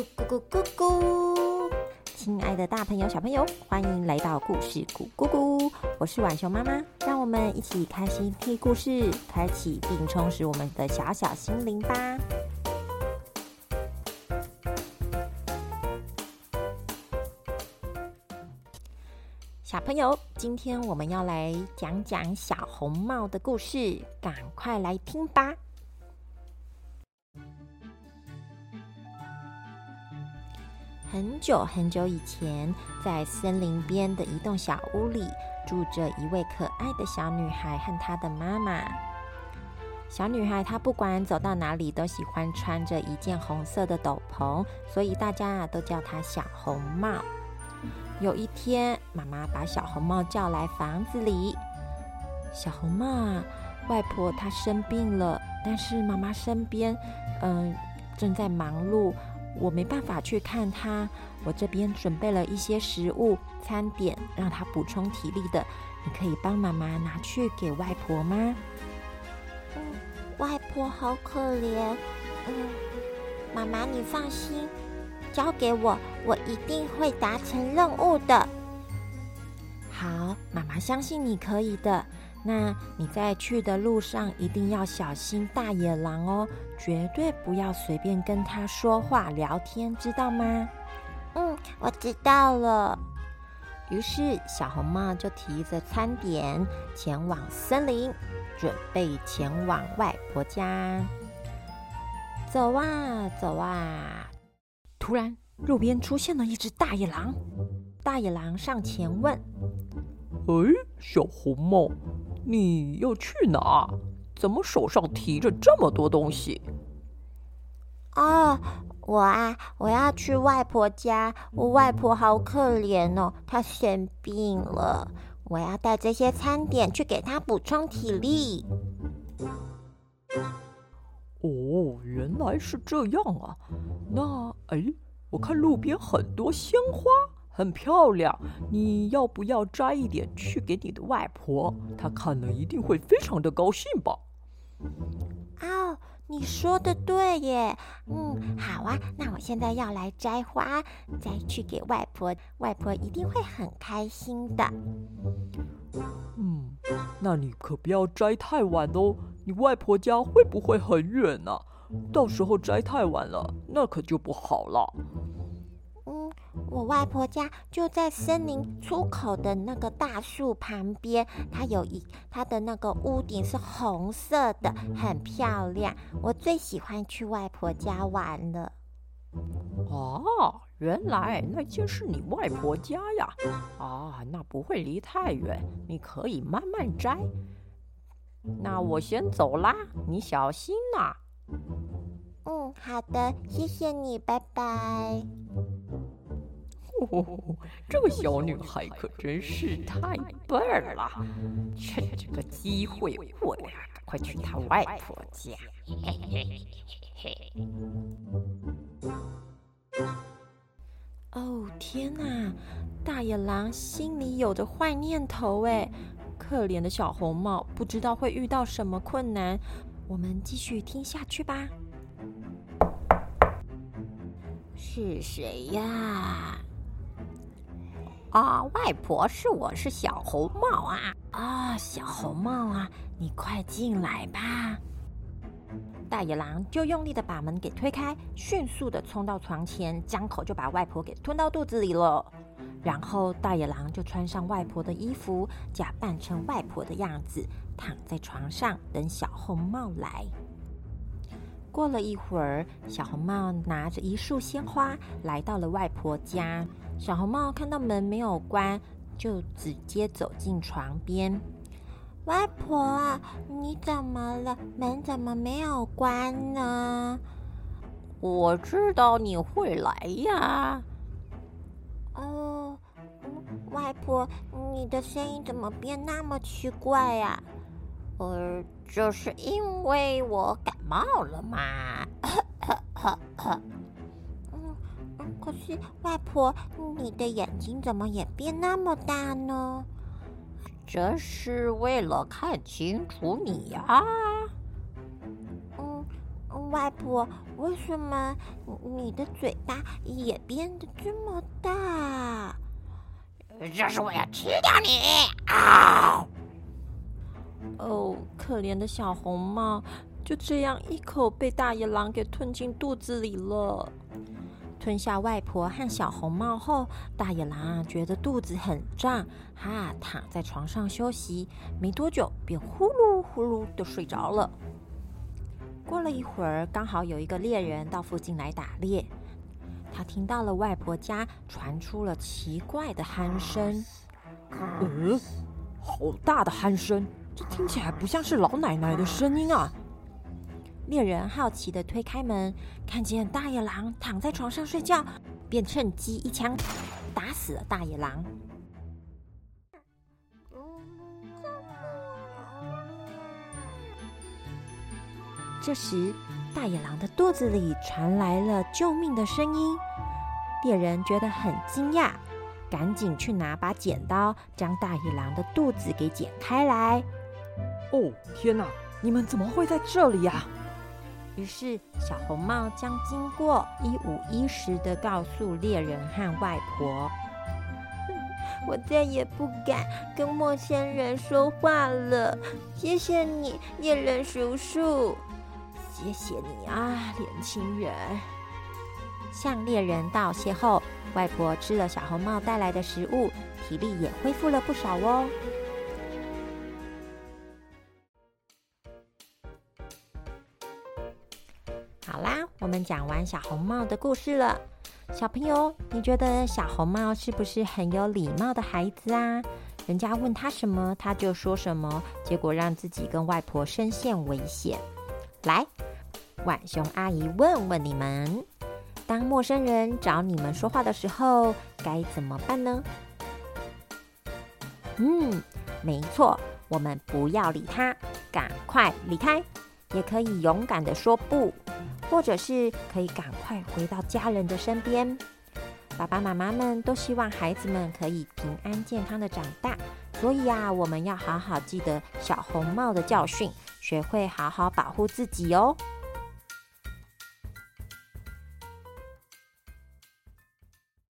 咕咕咕咕咕！亲爱的大朋友、小朋友，欢迎来到故事咕咕咕！我是晚熊妈妈，让我们一起开心听故事，开启并充实我们的小小心灵吧。小朋友，今天我们要来讲讲小红帽的故事，赶快来听吧！很久很久以前，在森林边的一栋小屋里，住着一位可爱的小女孩和她的妈妈。小女孩她不管走到哪里，都喜欢穿着一件红色的斗篷，所以大家啊都叫她小红帽。有一天，妈妈把小红帽叫来房子里。小红帽啊，外婆她生病了，但是妈妈身边，嗯，正在忙碌。我没办法去看他，我这边准备了一些食物餐点，让他补充体力的。你可以帮妈妈拿去给外婆吗？嗯，外婆好可怜。嗯，妈妈你放心，交给我，我一定会达成任务的。好，妈妈相信你可以的。那你在去的路上一定要小心大野狼哦，绝对不要随便跟他说话聊天，知道吗？嗯，我知道了。于是小红帽就提着餐点前往森林，准备前往外婆家。走啊走啊，突然路边出现了一只大野狼。大野狼上前问：“哎，小红帽。”你要去哪？怎么手上提着这么多东西？哦，我啊，我要去外婆家。我外婆好可怜哦，她生病了。我要带这些餐点去给她补充体力。哦，原来是这样啊。那哎，我看路边很多鲜花。很漂亮，你要不要摘一点去给你的外婆？她看了一定会非常的高兴吧。哦，你说的对耶。嗯，好啊，那我现在要来摘花，摘去给外婆，外婆一定会很开心的。嗯，那你可不要摘太晚哦，你外婆家会不会很远呢？到时候摘太晚了，那可就不好了。我外婆家就在森林出口的那个大树旁边，它有一它的那个屋顶是红色的，很漂亮。我最喜欢去外婆家玩了。哦，原来那就是你外婆家呀！啊，那不会离太远，你可以慢慢摘。那我先走啦，你小心呐。嗯，好的，谢谢你，拜拜。哦，这个小女孩可真是太笨了！趁这个机会，我呀，赶快去她外婆家。嘿嘿嘿嘿哦天哪！大野狼心里有着坏念头哎，可怜的小红帽不知道会遇到什么困难。我们继续听下去吧。是谁呀？啊，外婆是我是小红帽啊！啊，小红帽啊，你快进来吧！大野狼就用力的把门给推开，迅速的冲到床前，张口就把外婆给吞到肚子里了。然后大野狼就穿上外婆的衣服，假扮成外婆的样子，躺在床上等小红帽来。过了一会儿，小红帽拿着一束鲜花来到了外婆家。小红帽看到门没有关，就直接走进床边。外婆啊，你怎么了？门怎么没有关呢？我知道你会来呀。哦，外婆，你的声音怎么变那么奇怪呀？呃，这是因为我感冒了嘛。嗯可是，外婆，你的眼睛怎么也变那么大呢？这是为了看清楚你呀。嗯，外婆，为什么你的嘴巴也变得这么大？这是我要吃掉你！啊！哦，可怜的小红帽，就这样一口被大野狼给吞进肚子里了。吞下外婆和小红帽后，大野狼觉得肚子很胀，哈躺在床上休息。没多久，便呼噜呼噜的睡着了。过了一会儿，刚好有一个猎人到附近来打猎，他听到了外婆家传出了奇怪的鼾声。嗯，好大的鼾声，这听起来不像是老奶奶的声音啊！猎人好奇的推开门，看见大野狼躺在床上睡觉，便趁机一枪打死了大野狼。这时，大野狼的肚子里传来了救命的声音。猎人觉得很惊讶，赶紧去拿把剪刀，将大野狼的肚子给剪开来。哦，天哪！你们怎么会在这里呀？于是，小红帽将经过一五一十的告诉猎人和外婆。我再也不敢跟陌生人说话了。谢谢你，猎人叔叔。谢谢你啊，年轻人。向猎人道谢后，外婆吃了小红帽带来的食物，体力也恢复了不少哦。好啦，我们讲完小红帽的故事了。小朋友，你觉得小红帽是不是很有礼貌的孩子啊？人家问他什么，他就说什么，结果让自己跟外婆身陷危险。来，浣熊阿姨问问你们：当陌生人找你们说话的时候，该怎么办呢？嗯，没错，我们不要理他，赶快离开。也可以勇敢的说不。或者是可以赶快回到家人的身边。爸爸妈妈们都希望孩子们可以平安健康的长大，所以啊，我们要好好记得小红帽的教训，学会好好保护自己哦。